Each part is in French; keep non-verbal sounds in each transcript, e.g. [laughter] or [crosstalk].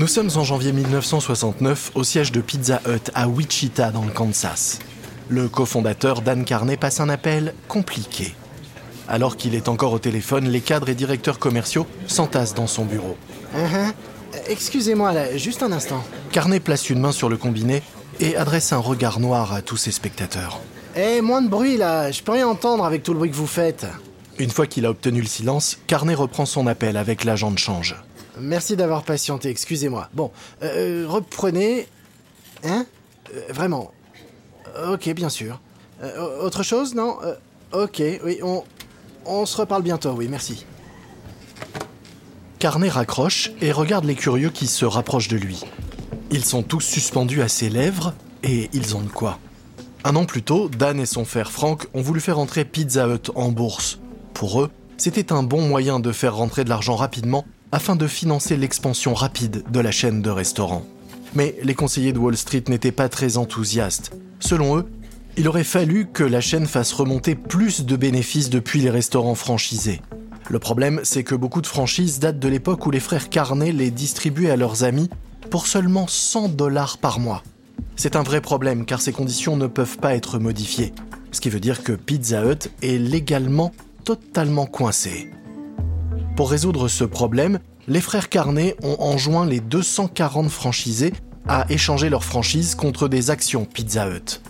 Nous sommes en janvier 1969 au siège de Pizza Hut à Wichita dans le Kansas. Le cofondateur Dan Carney passe un appel compliqué. Alors qu'il est encore au téléphone, les cadres et directeurs commerciaux s'entassent dans son bureau. Uh-huh. Excusez-moi là, juste un instant. Carney place une main sur le combiné et adresse un regard noir à tous ses spectateurs. Eh, moins de bruit là, je peux rien entendre avec tout le bruit que vous faites. Une fois qu'il a obtenu le silence, Carney reprend son appel avec l'agent de change. Merci d'avoir patienté, excusez-moi. Bon, euh, reprenez. Hein Euh, Vraiment. Ok, bien sûr. Euh, autre chose, non Euh, Ok, oui, on, on se reparle bientôt, oui, merci. Carnet raccroche et regarde les curieux qui se rapprochent de lui. Ils sont tous suspendus à ses lèvres et ils ont de quoi. Un an plus tôt, Dan et son frère Frank ont voulu faire entrer Pizza Hut en bourse. Pour eux, c'était un bon moyen de faire rentrer de l'argent rapidement afin de financer l'expansion rapide de la chaîne de restaurants. Mais les conseillers de Wall Street n'étaient pas très enthousiastes. Selon eux, il aurait fallu que la chaîne fasse remonter plus de bénéfices depuis les restaurants franchisés. Le problème, c'est que beaucoup de franchises datent de l'époque où les frères Carnet les distribuaient à leurs amis pour seulement 100 dollars par mois. C'est un vrai problème car ces conditions ne peuvent pas être modifiées. Ce qui veut dire que Pizza Hut est légalement totalement coincé. Pour résoudre ce problème, les frères Carnet ont enjoint les 240 franchisés à échanger leurs franchises contre des actions Pizza Hut.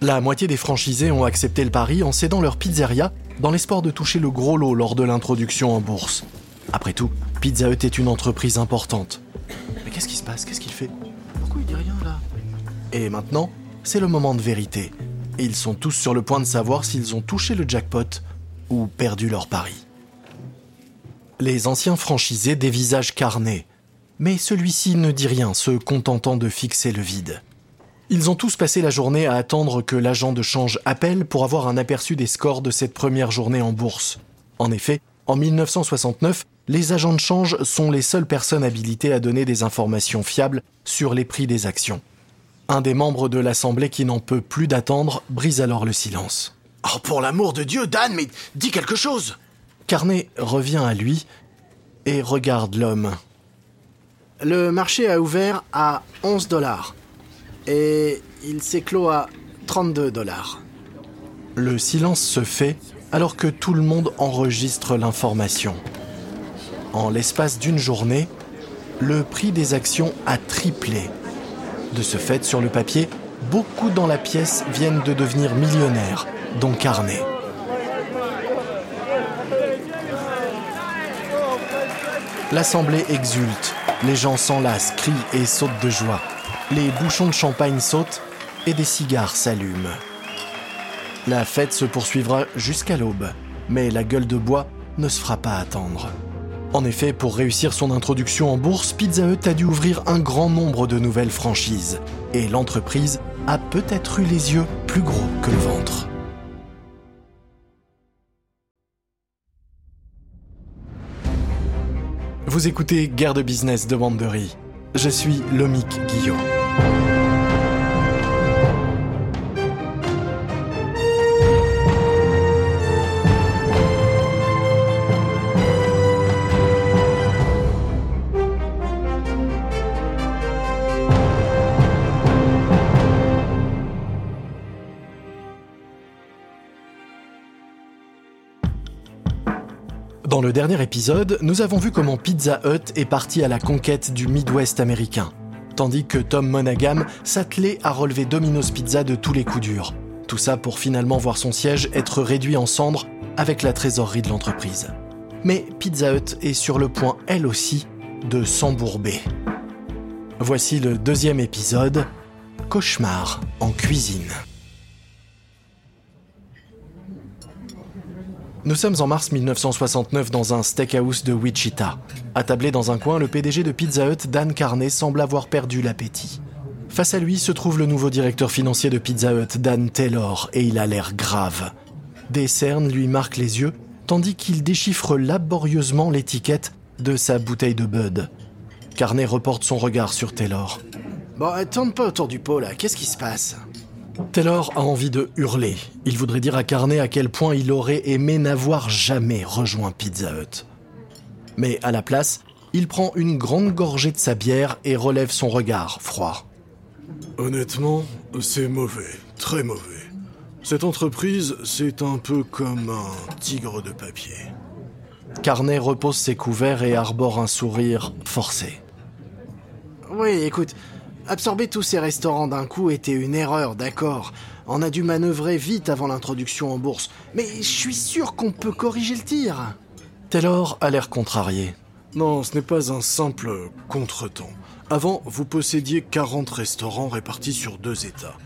La moitié des franchisés ont accepté le pari en cédant leur pizzeria dans l'espoir de toucher le gros lot lors de l'introduction en bourse. Après tout, Pizza Hut est une entreprise importante. Mais qu'est-ce qui se passe? Qu'est-ce qu'il fait? Pourquoi il dit rien là? Et maintenant, c'est le moment de vérité. Ils sont tous sur le point de savoir s'ils ont touché le jackpot ou perdu leur pari. Les anciens franchisés dévisagent Carnet, mais celui-ci ne dit rien, se contentant de fixer le vide. Ils ont tous passé la journée à attendre que l'agent de change appelle pour avoir un aperçu des scores de cette première journée en bourse. En effet, en 1969, les agents de change sont les seules personnes habilitées à donner des informations fiables sur les prix des actions. Un des membres de l'Assemblée qui n'en peut plus d'attendre brise alors le silence. Oh, pour l'amour de Dieu, Dan, mais dis quelque chose Carnet revient à lui et regarde l'homme. Le marché a ouvert à 11 dollars. Et il s'est clos à 32 dollars. Le silence se fait alors que tout le monde enregistre l'information. En l'espace d'une journée, le prix des actions a triplé. De ce fait, sur le papier, beaucoup dans la pièce viennent de devenir millionnaires, dont Carnet. L'assemblée exulte, les gens s'enlacent, crient et sautent de joie. Les bouchons de champagne sautent et des cigares s'allument. La fête se poursuivra jusqu'à l'aube, mais la gueule de bois ne se fera pas attendre. En effet, pour réussir son introduction en bourse, Pizza Hut a dû ouvrir un grand nombre de nouvelles franchises. Et l'entreprise a peut-être eu les yeux plus gros que le ventre. Vous écoutez Guerre de business de Wandery. Je suis Lomic Guillot. Dans le dernier épisode, nous avons vu comment Pizza Hut est parti à la conquête du Midwest américain, tandis que Tom Monaghan s'attelait à relever Domino's Pizza de tous les coups durs. Tout ça pour finalement voir son siège être réduit en cendres avec la trésorerie de l'entreprise. Mais Pizza Hut est sur le point, elle aussi, de s'embourber. Voici le deuxième épisode, Cauchemar en cuisine. Nous sommes en mars 1969 dans un steakhouse de Wichita. Attablé dans un coin, le PDG de Pizza Hut, Dan Carney, semble avoir perdu l'appétit. Face à lui se trouve le nouveau directeur financier de Pizza Hut, Dan Taylor, et il a l'air grave. Des cernes lui marquent les yeux, tandis qu'il déchiffre laborieusement l'étiquette de sa bouteille de Bud. Carney reporte son regard sur Taylor. Bon, euh, tourne pas autour du pot là, qu'est-ce qui se passe? Taylor a envie de hurler. Il voudrait dire à Carney à quel point il aurait aimé n'avoir jamais rejoint Pizza Hut. Mais à la place, il prend une grande gorgée de sa bière et relève son regard froid. Honnêtement, c'est mauvais, très mauvais. Cette entreprise, c'est un peu comme un tigre de papier. Carnet repose ses couverts et arbore un sourire forcé. Oui, écoute, absorber tous ces restaurants d'un coup était une erreur, d'accord. On a dû manœuvrer vite avant l'introduction en bourse. Mais je suis sûr qu'on peut corriger le tir. Taylor a l'air contrarié. Non, ce n'est pas un simple contretemps. Avant, vous possédiez 40 restaurants répartis sur deux États.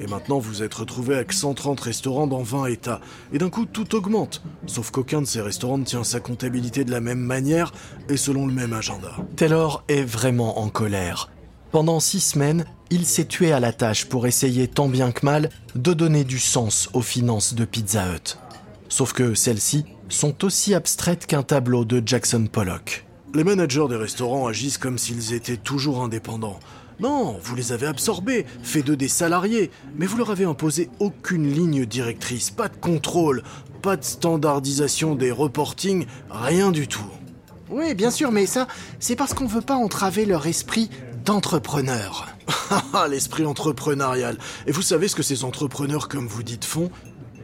Et maintenant, vous êtes retrouvé avec 130 restaurants dans 20 États. Et d'un coup, tout augmente. Sauf qu'aucun de ces restaurants ne tient sa comptabilité de la même manière et selon le même agenda. Taylor est vraiment en colère. Pendant six semaines, il s'est tué à la tâche pour essayer tant bien que mal de donner du sens aux finances de Pizza Hut. Sauf que celles-ci sont aussi abstraites qu'un tableau de Jackson Pollock. Les managers des restaurants agissent comme s'ils étaient toujours indépendants. Non, vous les avez absorbés, fait d'eux des salariés, mais vous leur avez imposé aucune ligne directrice, pas de contrôle, pas de standardisation des reportings, rien du tout. Oui, bien sûr, mais ça, c'est parce qu'on veut pas entraver leur esprit d'entrepreneur. [laughs] Ah, l'esprit entrepreneurial. Et vous savez ce que ces entrepreneurs, comme vous dites, font?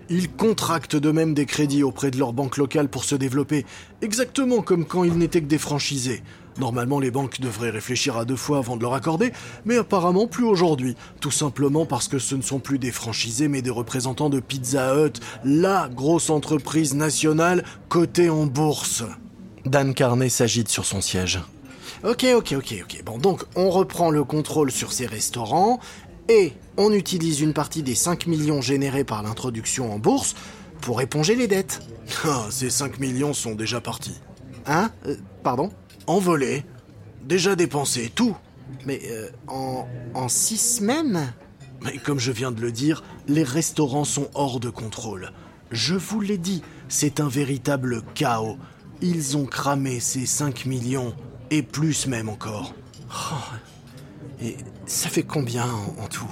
Ils contractent de même des crédits auprès de leur banque locale pour se développer, exactement comme quand ils n'étaient que des franchisés. Normalement, les banques devraient réfléchir à deux fois avant de leur accorder, mais apparemment plus aujourd'hui. Tout simplement parce que ce ne sont plus des franchisés, mais des représentants de Pizza Hut, la grosse entreprise nationale cotée en bourse. Dan Carney s'agite sur son siège. Ok, ok, ok, ok. Bon, donc on reprend le contrôle sur ces restaurants et on utilise une partie des 5 millions générés par l'introduction en bourse pour éponger les dettes. [laughs] Ah, ces 5 millions sont déjà partis. Hein? Euh, Pardon? Envolés. Déjà dépensés, tout. Mais euh, en, en six semaines? Mais comme je viens de le dire, les restaurants sont hors de contrôle. Je vous l'ai dit, c'est un véritable chaos. Ils ont cramé ces 5 millions, et plus même encore. Et ça fait combien en, en tout?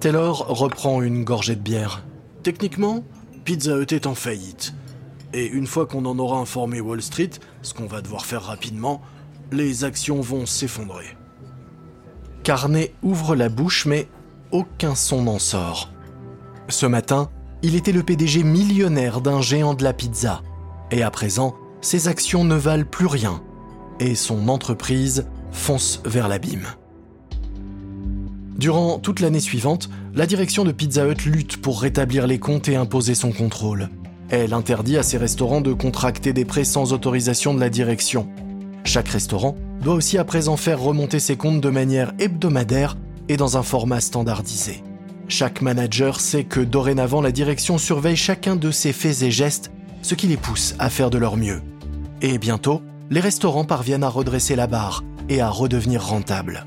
Taylor reprend une gorgée de bière. Techniquement, Pizza Hut est en faillite. Et une fois qu'on en aura informé Wall Street, ce qu'on va devoir faire rapidement, les actions vont s'effondrer. Carnet ouvre la bouche, mais aucun son n'en sort. Ce matin, il était le PDG millionnaire d'un géant de la pizza. Et à présent, ses actions ne valent plus rien. Et son entreprise fonce vers l'abîme. Durant toute l'année suivante, la direction de Pizza Hut lutte pour rétablir les comptes et imposer son contrôle. Elle interdit à ses restaurants de contracter des prêts sans autorisation de la direction. Chaque restaurant doit aussi à présent faire remonter ses comptes de manière hebdomadaire et dans un format standardisé. Chaque manager sait que dorénavant la direction surveille chacun de ses faits et gestes, ce qui les pousse à faire de leur mieux. Et bientôt, les restaurants parviennent à redresser la barre et à redevenir rentables.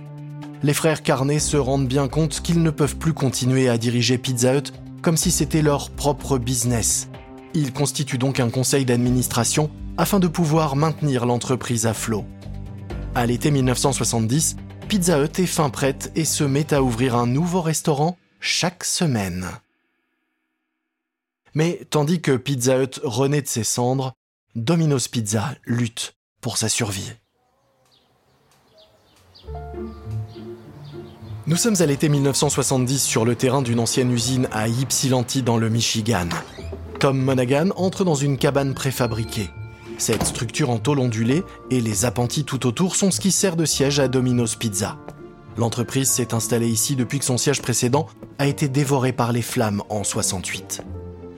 Les frères Carnet se rendent bien compte qu'ils ne peuvent plus continuer à diriger Pizza Hut comme si c'était leur propre business. Ils constituent donc un conseil d'administration afin de pouvoir maintenir l'entreprise à flot. À l'été 1970, Pizza Hut est fin prête et se met à ouvrir un nouveau restaurant chaque semaine. Mais tandis que Pizza Hut renaît de ses cendres, Domino's Pizza lutte pour sa survie. Nous sommes à l'été 1970 sur le terrain d'une ancienne usine à Ypsilanti dans le Michigan. Tom Monaghan entre dans une cabane préfabriquée. Cette structure en tôle ondulée et les appentis tout autour sont ce qui sert de siège à Domino's Pizza. L'entreprise s'est installée ici depuis que son siège précédent a été dévoré par les flammes en 68.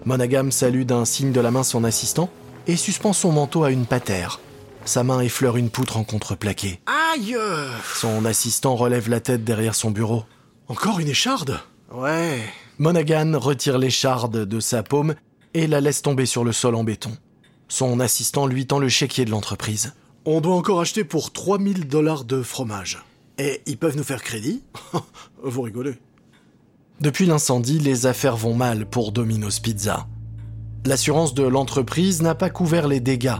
Monaghan salue d'un signe de la main son assistant et suspend son manteau à une patère. Sa main effleure une poutre en contreplaqué. Aïe Son assistant relève la tête derrière son bureau. Encore une écharde? Ouais. Monaghan retire l'écharde de sa paume et la laisse tomber sur le sol en béton. Son assistant lui tend le chéquier de l'entreprise. On doit encore acheter pour 3000 dollars de fromage. Et ils peuvent nous faire crédit? [laughs] Vous rigolez. Depuis l'incendie, les affaires vont mal pour Domino's Pizza. L'assurance de l'entreprise n'a pas couvert les dégâts.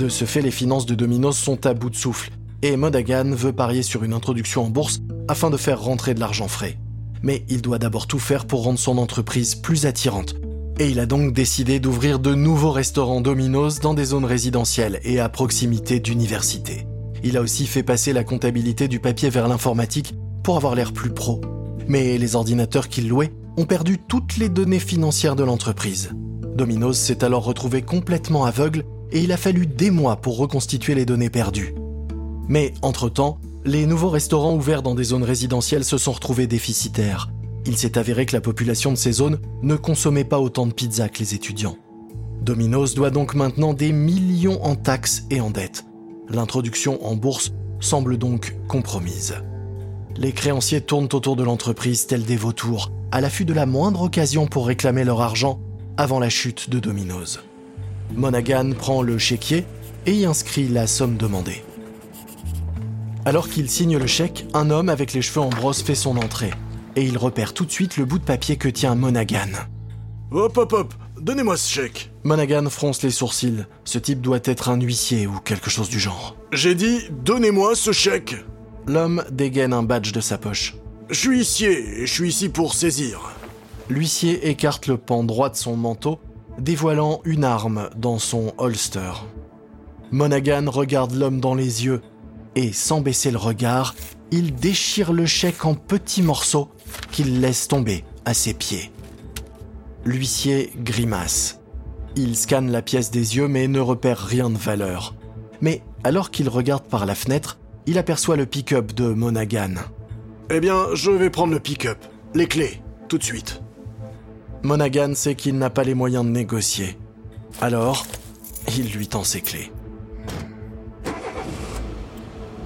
De ce fait, les finances de Domino's sont à bout de souffle et Monaghan veut parier sur une introduction en bourse afin de faire rentrer de l'argent frais. Mais il doit d'abord tout faire pour rendre son entreprise plus attirante. Et il a donc décidé d'ouvrir de nouveaux restaurants Domino's dans des zones résidentielles et à proximité d'universités. Il a aussi fait passer la comptabilité du papier vers l'informatique pour avoir l'air plus pro. Mais les ordinateurs qu'il louait ont perdu toutes les données financières de l'entreprise. Domino's s'est alors retrouvé complètement aveugle et il a fallu des mois pour reconstituer les données perdues. Mais entre-temps, les nouveaux restaurants ouverts dans des zones résidentielles se sont retrouvés déficitaires. Il s'est avéré que la population de ces zones ne consommait pas autant de pizza que les étudiants. Domino's doit donc maintenant des millions en taxes et en dettes. L'introduction en bourse semble donc compromise. Les créanciers tournent autour de l'entreprise tels des vautours, à l'affût de la moindre occasion pour réclamer leur argent avant la chute de Domino's. Monaghan prend le chéquier et y inscrit la somme demandée. Alors qu'il signe le chèque, un homme avec les cheveux en brosse fait son entrée. Et il repère tout de suite le bout de papier que tient Monaghan. Hop hop hop, donnez-moi ce chèque. Monaghan fronce les sourcils. Ce type doit être un huissier ou quelque chose du genre. J'ai dit, donnez-moi ce chèque. L'homme dégaine un badge de sa poche. Je suis huissier et je suis ici pour saisir. L'huissier écarte le pan droit de son manteau, dévoilant une arme dans son holster. Monaghan regarde l'homme dans les yeux et, sans baisser le regard, il déchire le chèque en petits morceaux qu'il laisse tomber à ses pieds. L'huissier grimace. Il scanne la pièce des yeux mais ne repère rien de valeur. Mais alors qu'il regarde par la fenêtre, il aperçoit le pick-up de Monaghan. Eh bien, je vais prendre le pick-up. Les clés, tout de suite. Monaghan sait qu'il n'a pas les moyens de négocier. Alors, il lui tend ses clés.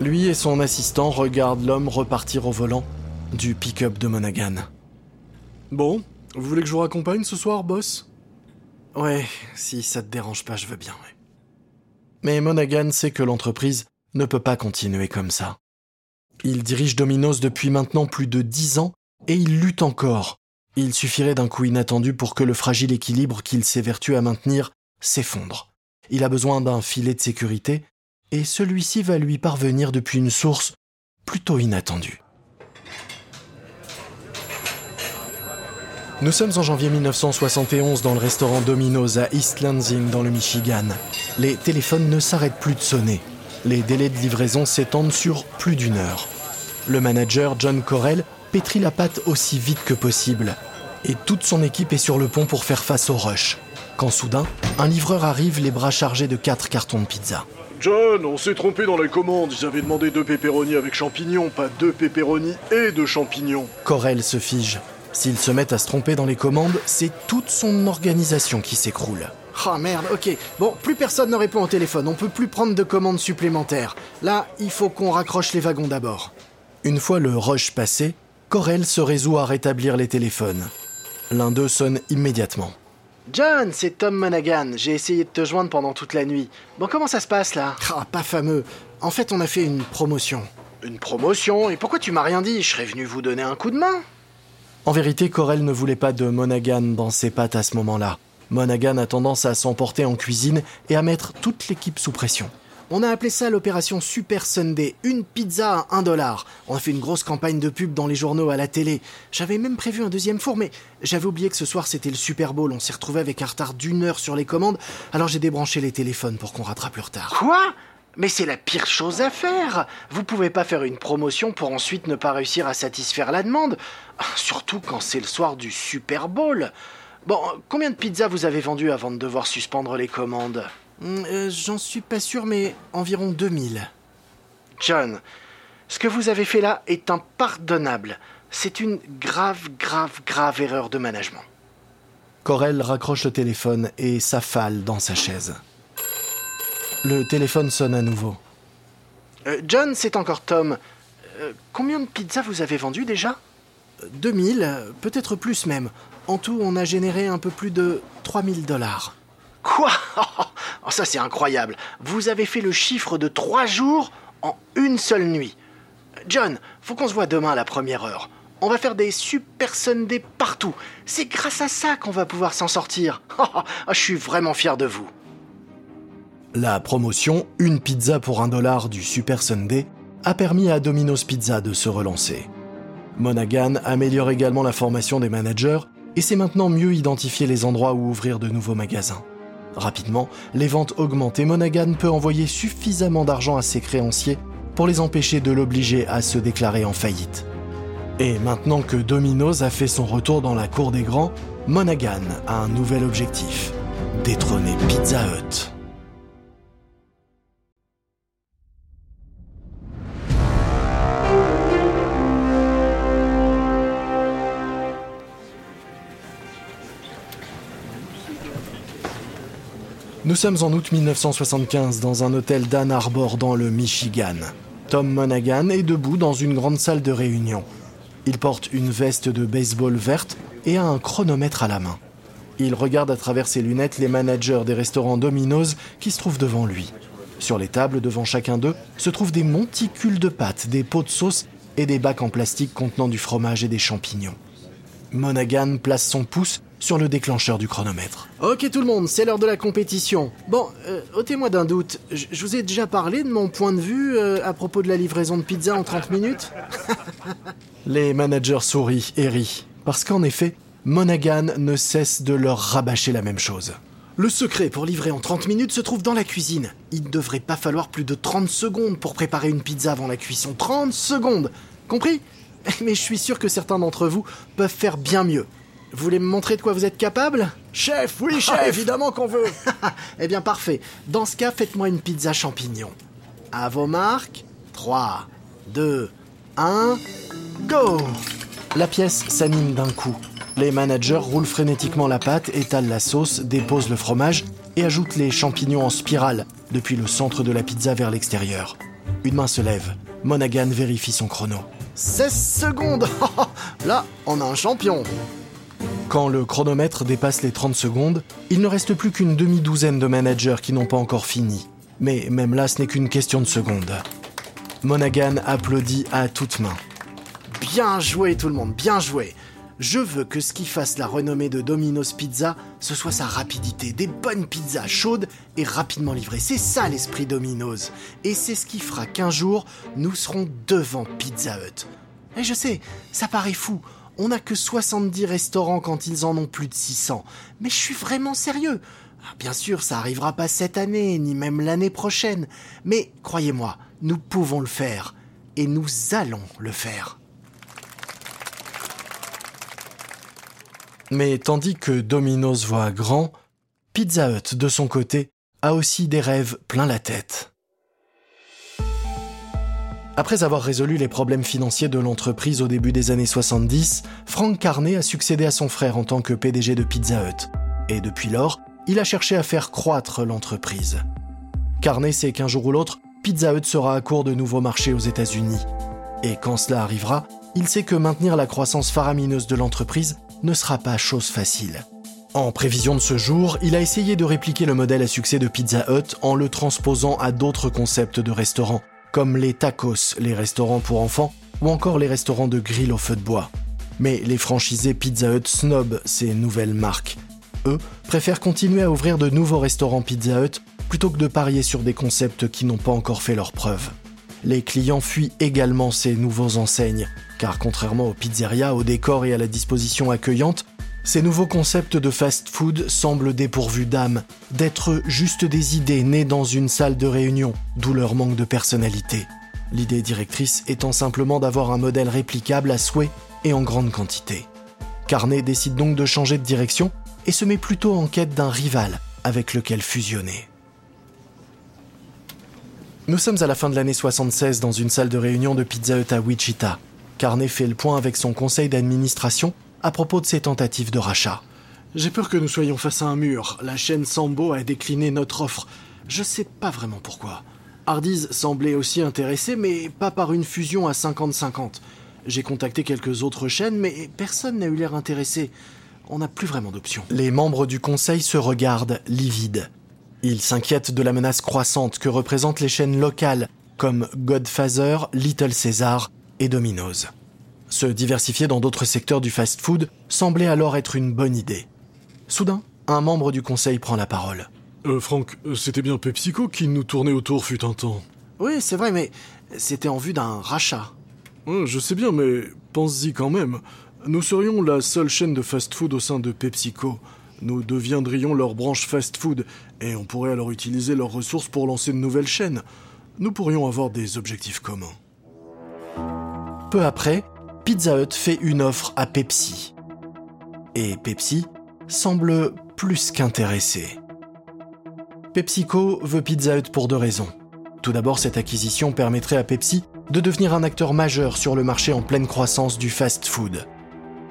Lui et son assistant regardent l'homme repartir au volant du pick-up de Monaghan. Bon, vous voulez que je vous raccompagne ce soir, boss? Ouais, si ça te dérange pas, je veux bien, ouais. Mais Monaghan sait que l'entreprise ne peut pas continuer comme ça. Il dirige Domino's depuis maintenant plus de dix ans et il lutte encore. Il suffirait d'un coup inattendu pour que le fragile équilibre qu'il s'évertue à maintenir s'effondre. Il a besoin d'un filet de sécurité et celui-ci va lui parvenir depuis une source plutôt inattendue. Nous sommes en janvier 1971 dans le restaurant Domino's à East Lansing dans le Michigan. Les téléphones ne s'arrêtent plus de sonner. Les délais de livraison s'étendent sur plus d'une heure. Le manager John Correll pétrit la pâte aussi vite que possible. Et toute son équipe est sur le pont pour faire face au rush. Quand soudain, un livreur arrive les bras chargés de quatre cartons de pizza. John, on s'est trompé dans les commandes. Ils avaient demandé deux pepperoni avec champignons, pas deux pepperoni et deux champignons. Corel se fige. S'ils se mettent à se tromper dans les commandes, c'est toute son organisation qui s'écroule. Oh merde, ok. Bon, plus personne ne répond au téléphone. On peut plus prendre de commandes supplémentaires. Là, il faut qu'on raccroche les wagons d'abord. Une fois le rush passé, Corel se résout à rétablir les téléphones. L'un d'eux sonne immédiatement. John, c'est Tom Monaghan. J'ai essayé de te joindre pendant toute la nuit. Bon, comment ça se passe là? Ah, pas fameux. En fait, on a fait une promotion. Une promotion? Et pourquoi tu m'as rien dit? Je serais venu vous donner un coup de main. En vérité, Corel ne voulait pas de Monaghan dans ses pattes à ce moment-là. Monaghan a tendance à s'emporter en cuisine et à mettre toute l'équipe sous pression. On a appelé ça l'opération Super Sunday, une pizza à un dollar. On a fait une grosse campagne de pub dans les journaux, à la télé. J'avais même prévu un deuxième four, mais j'avais oublié que ce soir c'était le Super Bowl. On s'est retrouvé avec un retard d'une heure sur les commandes, alors j'ai débranché les téléphones pour qu'on rattrape le retard. Quoi? Mais c'est la pire chose à faire. Vous pouvez pas faire une promotion pour ensuite ne pas réussir à satisfaire la demande. Surtout quand c'est le soir du Super Bowl. Bon, combien de pizzas vous avez vendues avant de devoir suspendre les commandes? Euh, J'en suis pas sûr, mais environ 2000. John, ce que vous avez fait là est impardonnable. C'est une grave, grave, grave erreur de management. Corel raccroche le téléphone et s'affale dans sa chaise. Le téléphone sonne à nouveau. Euh, John, c'est encore Tom. Euh, combien de pizzas vous avez vendues déjà? 2000, peut-être plus même. En tout, on a généré un peu plus de 3000 dollars. Quoi? [laughs] oh, Ça, c'est incroyable. Vous avez fait le chiffre de trois jours en une seule nuit. John, faut qu'on se voit demain à la première heure. On va faire des super Sundays partout. C'est grâce à ça qu'on va pouvoir s'en sortir. [laughs] Oh, je suis vraiment fier de vous. La promotion Une pizza pour un dollar du Super Sunday a permis à Domino's Pizza de se relancer. Monaghan améliore également la formation des managers et sait maintenant mieux identifier les endroits où ouvrir de nouveaux magasins. Rapidement, les ventes augmentent et Monaghan peut envoyer suffisamment d'argent à ses créanciers pour les empêcher de l'obliger à se déclarer en faillite. Et maintenant que Domino's a fait son retour dans la cour des grands, Monaghan a un nouvel objectif, détrôner Pizza Hut. Nous sommes en août 1975 dans un hôtel d'Ann Arbor dans le Michigan. Tom Monaghan est debout dans une grande salle de réunion. Il porte une veste de baseball verte et a un chronomètre à la main. Il regarde à travers ses lunettes les managers des restaurants Domino's qui se trouvent devant lui. Sur les tables devant chacun d'eux se trouvent des monticules de pâtes, des pots de sauce et des bacs en plastique contenant du fromage et des champignons. Monaghan place son pouce sur le déclencheur du chronomètre. Ok tout le monde, c'est l'heure de la compétition. Bon, euh, ôtez-moi d'un doute, je vous ai déjà parlé de mon point de vue euh, à propos de la livraison de pizza en 30 minutes [laughs] Les managers sourient et rient, parce qu'en effet, Monaghan ne cesse de leur rabâcher la même chose. Le secret pour livrer en 30 minutes se trouve dans la cuisine. Il ne devrait pas falloir plus de 30 secondes pour préparer une pizza avant la cuisson. 30 secondes Compris? [laughs] Mais je suis sûr que certains d'entre vous peuvent faire bien mieux. Vous voulez me montrer de quoi vous êtes capable? Chef, oui, Ah, chef [laughs] Évidemment qu'on veut [laughs] Eh bien parfait. Dans ce cas, faites-moi une pizza champignon. À vos marques. 3, 2, 1, go La pièce s'anime d'un coup. Les managers roulent frénétiquement la pâte, étalent la sauce, déposent le fromage et ajoutent les champignons en spirale depuis le centre de la pizza vers l'extérieur. Une main se lève. Monaghan vérifie son chrono. 16 secondes [laughs] Là, on a un champion Quand le chronomètre dépasse les 30 secondes, il ne reste plus qu'une demi-douzaine de managers qui n'ont pas encore fini. Mais même là, ce n'est qu'une question de secondes. Monaghan applaudit à toutes mains. Bien joué tout le monde, bien joué Je veux que ce qui fasse la renommée de Domino's Pizza, ce soit sa rapidité. Des bonnes pizzas chaudes et rapidement livrées. C'est ça l'esprit Domino's. Et c'est ce qui fera qu'un jour, nous serons devant Pizza Hut. Et je sais, ça paraît fou. On n'a que 70 restaurants quand ils en ont plus de 600. Mais je suis vraiment sérieux. Ah, Bien sûr, ça arrivera pas cette année, ni même l'année prochaine. Mais croyez-moi, nous pouvons le faire. Et nous allons le faire. Mais tandis que Domino's voit grand, Pizza Hut, de son côté, a aussi des rêves plein la tête. Après avoir résolu les problèmes financiers de l'entreprise au début des années 70, Frank Carney a succédé à son frère en tant que PDG de Pizza Hut. Et depuis lors, il a cherché à faire croître l'entreprise. Carney sait qu'un jour ou l'autre, Pizza Hut sera à court de nouveaux marchés aux États-Unis. Et quand cela arrivera, il sait que maintenir la croissance faramineuse de l'entreprise ne sera pas chose facile. En prévision de ce jour, il a essayé de répliquer le modèle à succès de Pizza Hut en le transposant à d'autres concepts de restaurants, comme les tacos, les restaurants pour enfants, ou encore les restaurants de grill au feu de bois. Mais les franchisés Pizza Hut snobent ces nouvelles marques. Eux préfèrent continuer à ouvrir de nouveaux restaurants Pizza Hut plutôt que de parier sur des concepts qui n'ont pas encore fait leurs preuves. Les clients fuient également ces nouveaux enseignes, car contrairement aux pizzerias, au décor et à la disposition accueillante, ces nouveaux concepts de fast-food semblent dépourvus d'âme, d'être juste des idées nées dans une salle de réunion, d'où leur manque de personnalité. L'idée directrice étant simplement d'avoir un modèle réplicable à souhait et en grande quantité. Carnet décide donc de changer de direction et se met plutôt en quête d'un rival avec lequel fusionner. Nous sommes à la fin de l'année 76 dans une salle de réunion de Pizza Hut à Wichita. Carnet fait le point avec son conseil d'administration à propos de ses tentatives de rachat. J'ai peur que nous soyons face à un mur. La chaîne Sambo a décliné notre offre. Je sais pas vraiment pourquoi. Hardee's semblait aussi intéressé, mais pas par une fusion à 50-50. J'ai contacté quelques autres chaînes, mais personne n'a eu l'air intéressé. On n'a plus vraiment d'options. Les membres du conseil se regardent livides. Ils s'inquiètent de la menace croissante que représentent les chaînes locales comme Godfather, Little Caesar et Domino's. Se diversifier dans d'autres secteurs du fast-food semblait alors être une bonne idée. Soudain, un membre du conseil prend la parole. Euh, Franck, euh, c'était bien PepsiCo qui nous tournait autour fut un temps. Oui, c'est vrai, mais c'était en vue d'un rachat. Ouais, je sais bien, mais pense-y quand même. Nous serions la seule chaîne de fast-food au sein de PepsiCo. Nous deviendrions leur branche fast-food et on pourrait alors utiliser leurs ressources pour lancer de nouvelles chaînes. Nous pourrions avoir des objectifs communs. Peu après, Pizza Hut fait une offre à Pepsi. Et Pepsi semble plus qu'intéressé. PepsiCo veut Pizza Hut pour deux raisons. Tout d'abord, cette acquisition permettrait à Pepsi de devenir un acteur majeur sur le marché en pleine croissance du fast-food.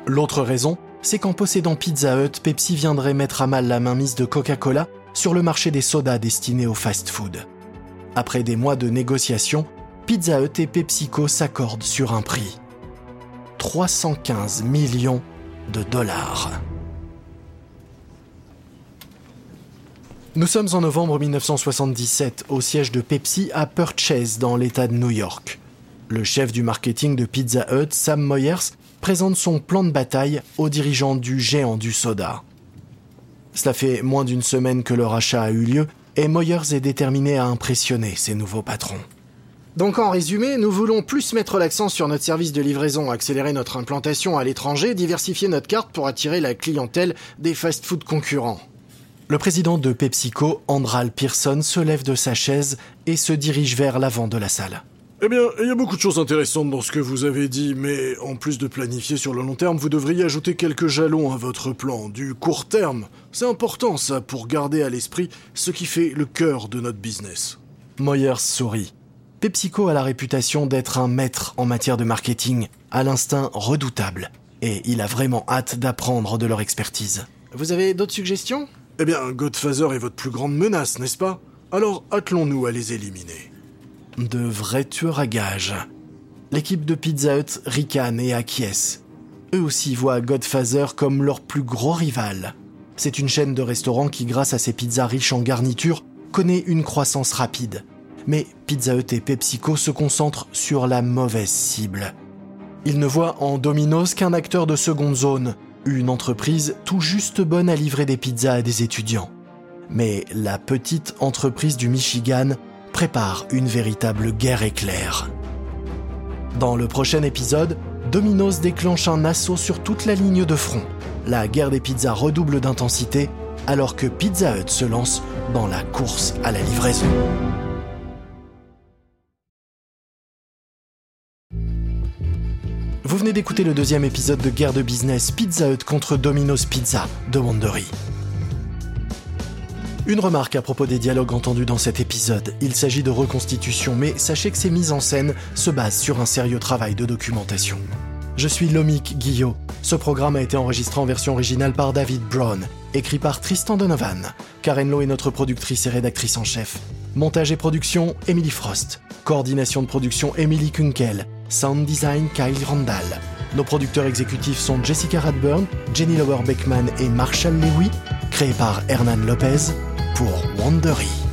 L'autre raison, c'est qu'en possédant Pizza Hut, Pepsi viendrait mettre à mal la mainmise de Coca-Cola sur le marché des sodas destinés au fast-food. Après des mois de négociations, Pizza Hut et PepsiCo s'accordent sur un prix. 315 millions de dollars. Nous sommes en novembre 1977 au siège de Pepsi à Purchase dans l'État de New York. Le chef du marketing de Pizza Hut, Sam Moyers, présente son plan de bataille aux dirigeants du géant du soda. Cela fait moins d'une semaine que le rachat a eu lieu et Moyers est déterminé à impressionner ses nouveaux patrons. Donc en résumé, nous voulons plus mettre l'accent sur notre service de livraison, accélérer notre implantation à l'étranger, diversifier notre carte pour attirer la clientèle des fast-food concurrents. Le président de PepsiCo, Andral Pearson, se lève de sa chaise et se dirige vers l'avant de la salle. Eh bien, il y a beaucoup de choses intéressantes dans ce que vous avez dit, mais en plus de planifier sur le long terme, vous devriez ajouter quelques jalons à votre plan, du court terme. C'est important ça pour garder à l'esprit ce qui fait le cœur de notre business. Moyers sourit. PepsiCo a la réputation d'être un maître en matière de marketing, à l'instinct redoutable, et il a vraiment hâte d'apprendre de leur expertise. Vous avez d'autres suggestions? Eh bien, Godfather est votre plus grande menace, n'est-ce pas? Alors attelons-nous à les éliminer. De vrais tueurs à gages. L'équipe de Pizza Hut ricane et acquiesce. Eux aussi voient Godfather comme leur plus gros rival. C'est une chaîne de restaurants qui, grâce à ses pizzas riches en garniture, connaît une croissance rapide. Mais Pizza Hut et PepsiCo se concentrent sur la mauvaise cible. Ils ne voient en Domino's qu'un acteur de seconde zone, une entreprise tout juste bonne à livrer des pizzas à des étudiants. Mais la petite entreprise du Michigan prépare une véritable guerre éclair. Dans le prochain épisode, Domino's déclenche un assaut sur toute la ligne de front. La guerre des pizzas redouble d'intensité alors que Pizza Hut se lance dans la course à la livraison. Vous venez d'écouter le deuxième épisode de Guerre de business Pizza Hut contre Domino's Pizza de Wandery. Une remarque à propos des dialogues entendus dans cet épisode. Il s'agit de reconstitution, mais sachez que ces mises en scène se basent sur un sérieux travail de documentation. Je suis Lomik Guillot. Ce programme a été enregistré en version originale par David Brown, écrit par Tristan Donovan. Karen Lowe est notre productrice et rédactrice en chef. Montage et production, Emily Frost. Coordination de production, Emily Kunkel. Sound design Kyle Randall. Nos producteurs exécutifs sont Jessica Radburn, Jenny Lower Beckman et Marshall Lewy, créés par Hernan Lopez pour Wandery.